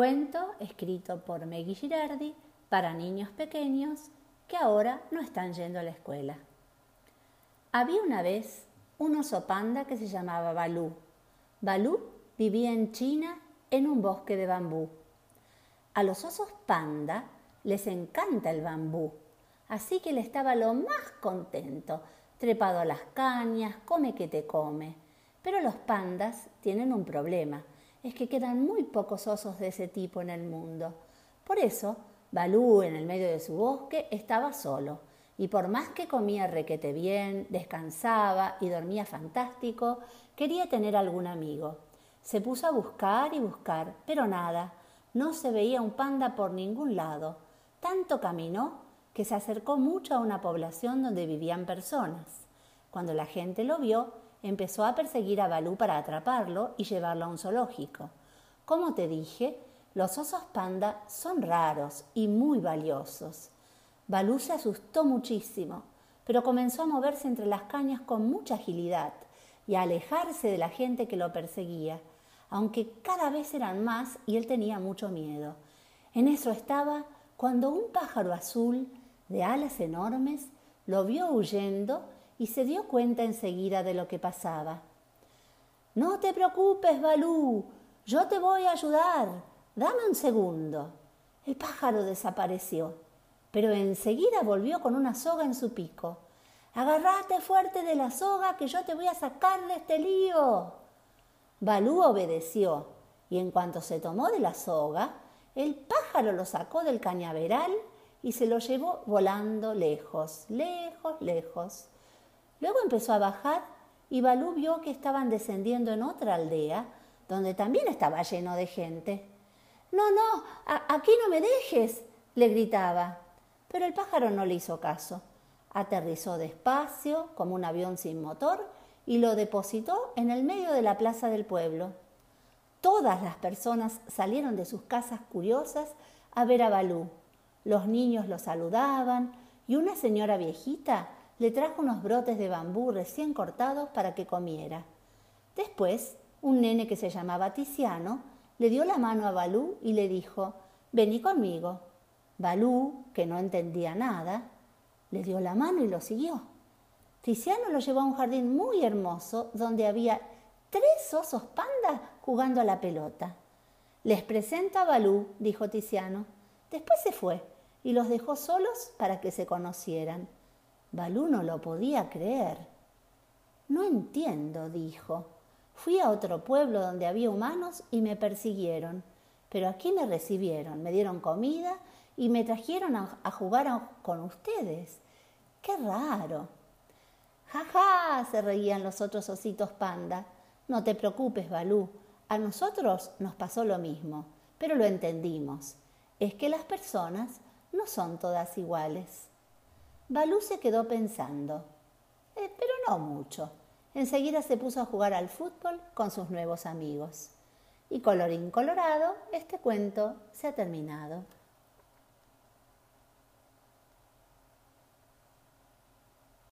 Cuento escrito por Meggy Girardi para niños pequeños que ahora no están yendo a la escuela. Había una vez un oso panda que se llamaba Balú. Balú vivía en China en un bosque de bambú. A los osos panda les encanta el bambú, así que él estaba lo más contento, trepado a las cañas, come que te come. Pero los pandas tienen un problema, es que quedan muy pocos osos de ese tipo en el mundo. Por eso, Balú en el medio de su bosque estaba solo, y por más que comía requete bien, descansaba y dormía fantástico, quería tener algún amigo. Se puso a buscar y buscar, pero nada, no se veía un panda por ningún lado. Tanto caminó que se acercó mucho a una población donde vivían personas. Cuando la gente lo vio, empezó a perseguir a Balú para atraparlo y llevarlo a un zoológico. Como te dije, los osos panda son raros y muy valiosos. Balú se asustó muchísimo, pero comenzó a moverse entre las cañas con mucha agilidad y a alejarse de la gente que lo perseguía, aunque cada vez eran más y él tenía mucho miedo. En eso estaba cuando un pájaro azul de alas enormes lo vio huyendo y se dio cuenta enseguida de lo que pasaba. No te preocupes, Balú, yo te voy a ayudar. Dame un segundo. El pájaro desapareció, pero enseguida volvió con una soga en su pico. Agarrate fuerte de la soga que yo te voy a sacar de este lío. Balú obedeció y en cuanto se tomó de la soga, el pájaro lo sacó del cañaveral y se lo llevó volando lejos, lejos, lejos. Luego empezó a bajar y Balú vio que estaban descendiendo en otra aldea donde también estaba lleno de gente. No, no, aquí no me dejes, le gritaba. Pero el pájaro no le hizo caso. Aterrizó despacio, como un avión sin motor, y lo depositó en el medio de la plaza del pueblo. Todas las personas salieron de sus casas curiosas a ver a Balú. Los niños lo saludaban y una señora viejita le trajo unos brotes de bambú recién cortados para que comiera. Después, un nene que se llamaba Tiziano le dio la mano a Balú y le dijo, vení conmigo. Balú, que no entendía nada, le dio la mano y lo siguió. Tiziano lo llevó a un jardín muy hermoso donde había tres osos pandas jugando a la pelota. Les presento a Balú, dijo Tiziano. Después se fue y los dejó solos para que se conocieran. Balú no lo podía creer. No entiendo, dijo. Fui a otro pueblo donde había humanos y me persiguieron, pero aquí me recibieron, me dieron comida y me trajeron a, jugar con ustedes. ¡Qué raro! ¡Ja, ja! se reían los otros ositos panda. No te preocupes, Balú. A nosotros nos pasó lo mismo, pero lo entendimos. Es que las personas no son todas iguales. Balú se quedó pensando, eh, pero no mucho. Enseguida se puso a jugar al fútbol con sus nuevos amigos. Y colorín colorado, este cuento se ha terminado.